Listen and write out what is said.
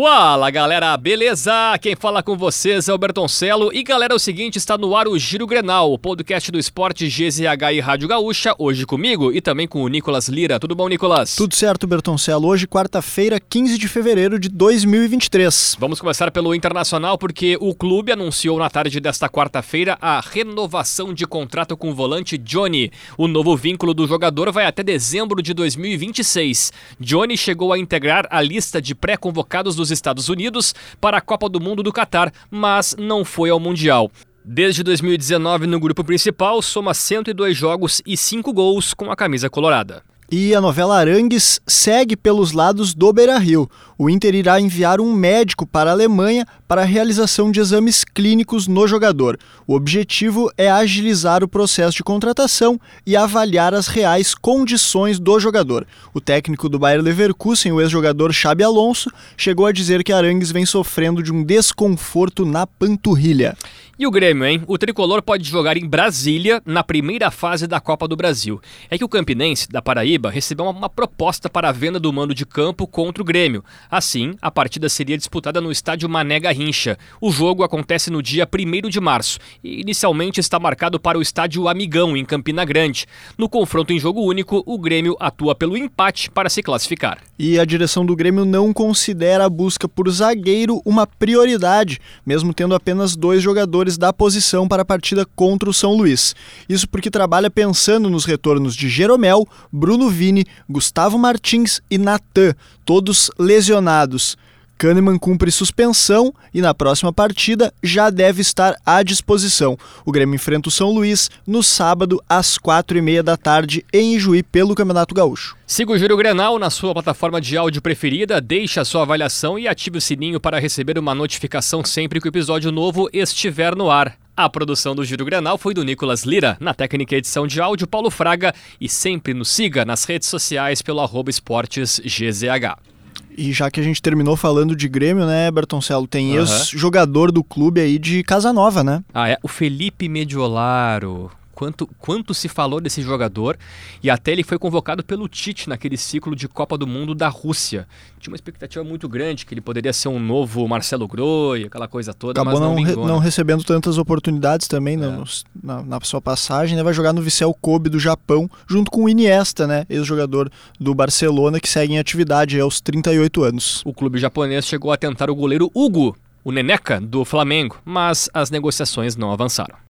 Fala galera, beleza? Quem fala com vocês é o Bertoncello e galera, é o seguinte, está no ar o Giro Grenal, o podcast do esporte GZH e Rádio Gaúcha, hoje comigo e também com o Nicolas Lira. Tudo bom, Nicolas? Tudo certo, Bertoncello. Hoje, quarta-feira, 15 de fevereiro de 2023. Vamos começar pelo Internacional porque o clube anunciou na tarde desta quarta-feira a renovação de contrato com o volante Johnny. O novo vínculo do jogador vai até dezembro de 2026. Johnny chegou a integrar a lista de pré-convocados dos Estados Unidos para a Copa do Mundo do Catar, mas não foi ao Mundial. Desde 2019 no grupo principal, soma 102 jogos e 5 gols com a camisa colorada. E a novela Arangues segue pelos lados do Beira-Rio. O Inter irá enviar um médico para a Alemanha para a realização de exames clínicos no jogador. O objetivo é agilizar o processo de contratação e avaliar as reais condições do jogador. O técnico do Bayer Leverkusen, o ex-jogador Xabi Alonso, chegou a dizer que Arangues vem sofrendo de um desconforto na panturrilha. E o Grêmio, hein? O tricolor pode jogar em Brasília na primeira fase da Copa do Brasil. É que o Campinense, da Paraíba, recebeu uma proposta para a venda do mando de campo contra o Grêmio. Assim, a partida seria disputada no estádio Mané Garrincha. O jogo acontece no dia 1 de março e inicialmente está marcado para o estádio Amigão, em Campina Grande. No confronto em jogo único, o Grêmio atua pelo empate para se classificar. E a direção do Grêmio não considera a busca por zagueiro uma prioridade, mesmo tendo apenas dois jogadores jogadores da posição para a partida contra o São Luís. Isso porque trabalha pensando nos retornos de Jeromel, Bruno Vini, Gustavo Martins e Natan, todos lesionados. Kahneman cumpre suspensão e na próxima partida já deve estar à disposição. O Grêmio enfrenta o São Luís no sábado às quatro e meia da tarde em Ijuí pelo Campeonato Gaúcho. Siga o Giro Grenal na sua plataforma de áudio preferida, deixe a sua avaliação e ative o sininho para receber uma notificação sempre que o episódio novo estiver no ar. A produção do Giro Grenal foi do Nicolas Lira, na técnica edição de áudio Paulo Fraga e sempre nos siga nas redes sociais pelo arroba esportesgzh. E já que a gente terminou falando de Grêmio, né, Bertoncello, tem uhum. ex-jogador do clube aí de Casa Nova, né? Ah, é. O Felipe Mediolaro quanto, quanto se falou desse jogador e até ele foi convocado pelo Tite naquele ciclo de Copa do Mundo da Rússia. Tinha uma expectativa muito grande que ele poderia ser um novo Marcelo Groi, aquela coisa toda, Acabou mas não, não, re, não recebendo tantas oportunidades também é. no, na, na, sua passagem, né? Vai jogar no Vissel Kobe do Japão, junto com o Iniesta, né? Ex-jogador do Barcelona, que segue em atividade aos 38 anos. O clube japonês chegou a tentar o goleiro Hugo, o Neneca, do Flamengo, mas as negociações não avançaram.